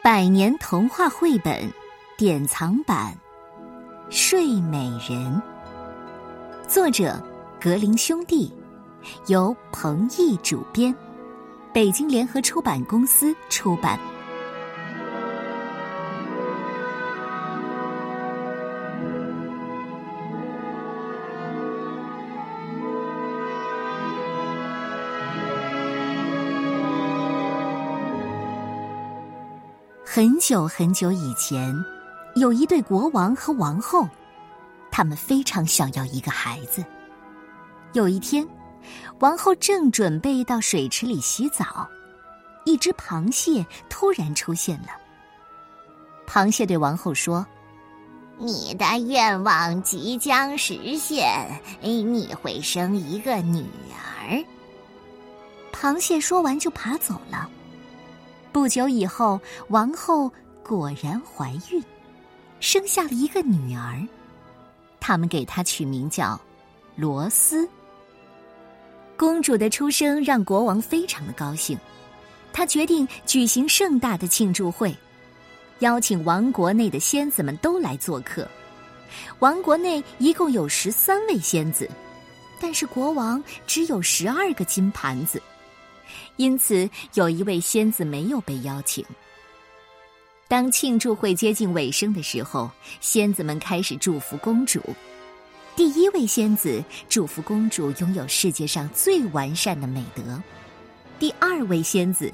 百年童话绘本典藏版《睡美人》，作者格林兄弟，由彭毅主编，北京联合出版公司出版。很久很久以前，有一对国王和王后，他们非常想要一个孩子。有一天，王后正准备到水池里洗澡，一只螃蟹突然出现了。螃蟹对王后说：“你的愿望即将实现，你会生一个女儿。”螃蟹说完就爬走了。不久以后，王后果然怀孕，生下了一个女儿。他们给她取名叫罗斯。公主的出生让国王非常的高兴，他决定举行盛大的庆祝会，邀请王国内的仙子们都来做客。王国内一共有十三位仙子，但是国王只有十二个金盘子。因此，有一位仙子没有被邀请。当庆祝会接近尾声的时候，仙子们开始祝福公主。第一位仙子祝福公主拥有世界上最完善的美德；第二位仙子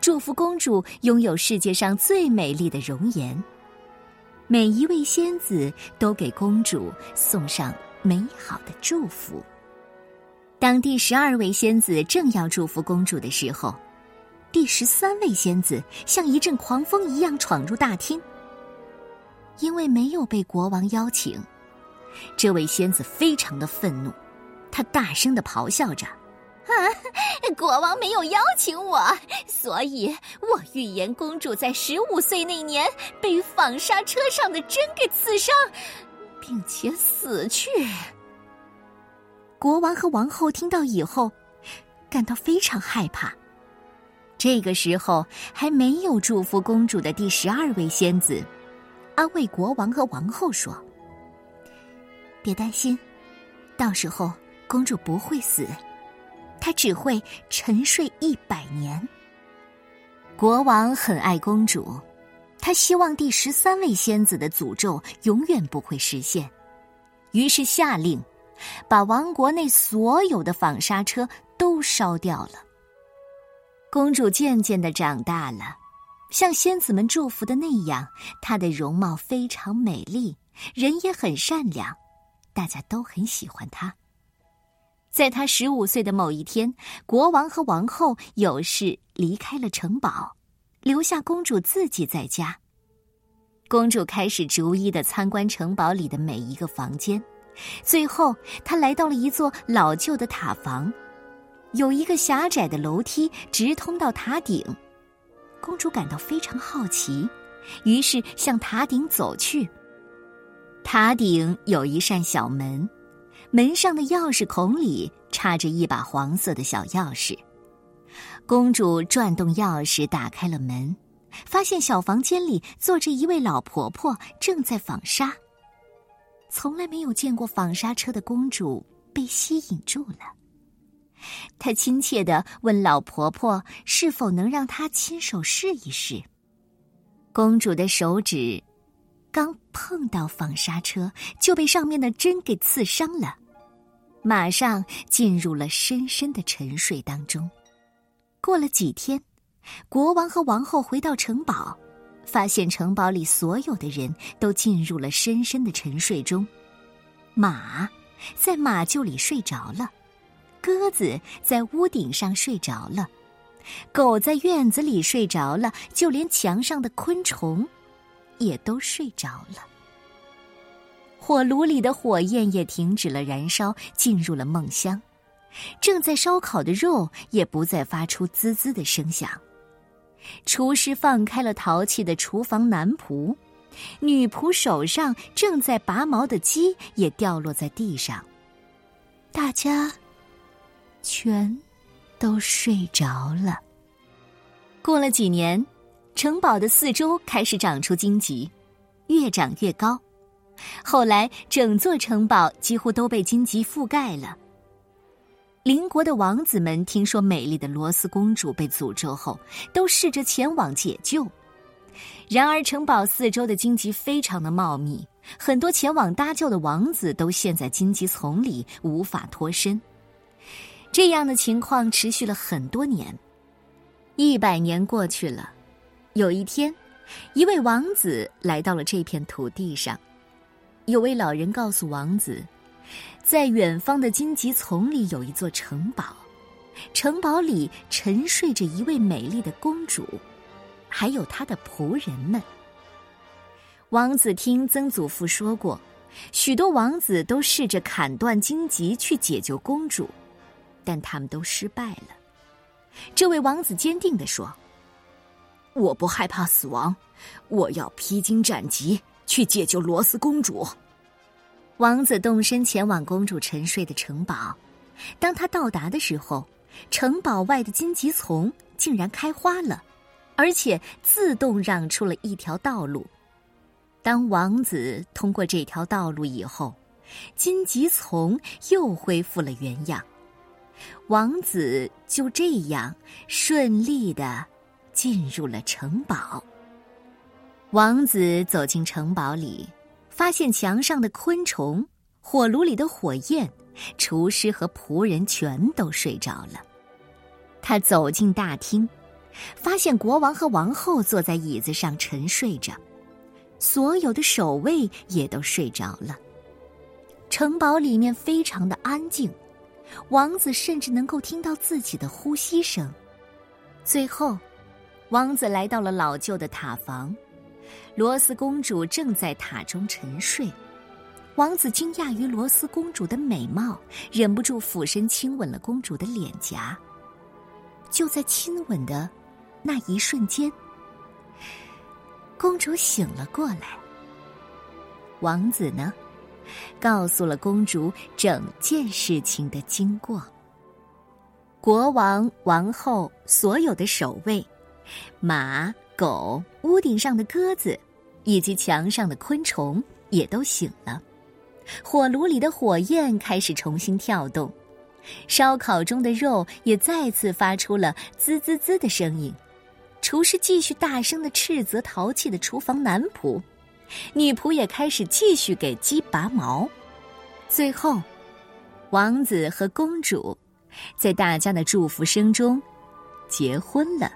祝福公主拥有世界上最美丽的容颜。每一位仙子都给公主送上美好的祝福。当第十二位仙子正要祝福公主的时候，第十三位仙子像一阵狂风一样闯入大厅。因为没有被国王邀请，这位仙子非常的愤怒，他大声的咆哮着：“啊，国王没有邀请我，所以我预言公主在十五岁那年被纺纱车上的针给刺伤，并且死去。”国王和王后听到以后，感到非常害怕。这个时候，还没有祝福公主的第十二位仙子，安慰国王和王后说：“别担心，到时候公主不会死，她只会沉睡一百年。”国王很爱公主，他希望第十三位仙子的诅咒永远不会实现，于是下令。把王国内所有的纺纱车都烧掉了。公主渐渐的长大了，像仙子们祝福的那样，她的容貌非常美丽，人也很善良，大家都很喜欢她。在她十五岁的某一天，国王和王后有事离开了城堡，留下公主自己在家。公主开始逐一的参观城堡里的每一个房间。最后，他来到了一座老旧的塔房，有一个狭窄的楼梯直通到塔顶。公主感到非常好奇，于是向塔顶走去。塔顶有一扇小门，门上的钥匙孔里插着一把黄色的小钥匙。公主转动钥匙，打开了门，发现小房间里坐着一位老婆婆，正在纺纱。从来没有见过纺纱车的公主被吸引住了。她亲切的问老婆婆：“是否能让她亲手试一试？”公主的手指刚碰到纺纱车，就被上面的针给刺伤了，马上进入了深深的沉睡当中。过了几天，国王和王后回到城堡。发现城堡里所有的人都进入了深深的沉睡中，马在马厩里睡着了，鸽子在屋顶上睡着了，狗在院子里睡着了，就连墙上的昆虫也都睡着了。火炉里的火焰也停止了燃烧，进入了梦乡，正在烧烤的肉也不再发出滋滋的声响。厨师放开了淘气的厨房男仆，女仆手上正在拔毛的鸡也掉落在地上。大家全都睡着了。过了几年，城堡的四周开始长出荆棘，越长越高。后来，整座城堡几乎都被荆棘覆盖了。邻国的王子们听说美丽的罗斯公主被诅咒后，都试着前往解救。然而，城堡四周的荆棘非常的茂密，很多前往搭救的王子都陷在荆棘丛里，无法脱身。这样的情况持续了很多年。一百年过去了，有一天，一位王子来到了这片土地上。有位老人告诉王子，在远方的荆棘丛里有一座城堡，城堡里沉睡着一位美丽的公主，还有她的仆人们。王子听曾祖父说过，许多王子都试着砍断荆棘去解救公主，但他们都失败了。这位王子坚定地说：“我不害怕死亡，我要披荆斩棘。”去解救罗斯公主。王子动身前往公主沉睡的城堡。当他到达的时候，城堡外的荆棘丛竟然开花了，而且自动让出了一条道路。当王子通过这条道路以后，荆棘丛又恢复了原样。王子就这样顺利的进入了城堡。王子走进城堡里，发现墙上的昆虫、火炉里的火焰、厨师和仆人全都睡着了。他走进大厅，发现国王和王后坐在椅子上沉睡着，所有的守卫也都睡着了。城堡里面非常的安静，王子甚至能够听到自己的呼吸声。最后，王子来到了老旧的塔房。罗斯公主正在塔中沉睡，王子惊讶于罗斯公主的美貌，忍不住俯身亲吻了公主的脸颊。就在亲吻的那一瞬间，公主醒了过来。王子呢，告诉了公主整件事情的经过。国王、王后、所有的守卫、马。狗、屋顶上的鸽子，以及墙上的昆虫也都醒了。火炉里的火焰开始重新跳动，烧烤中的肉也再次发出了滋滋滋的声音。厨师继续大声的斥责淘气的厨房男仆，女仆也开始继续给鸡拔毛。最后，王子和公主在大家的祝福声中结婚了。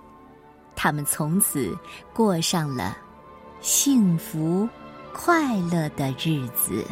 他们从此过上了幸福、快乐的日子。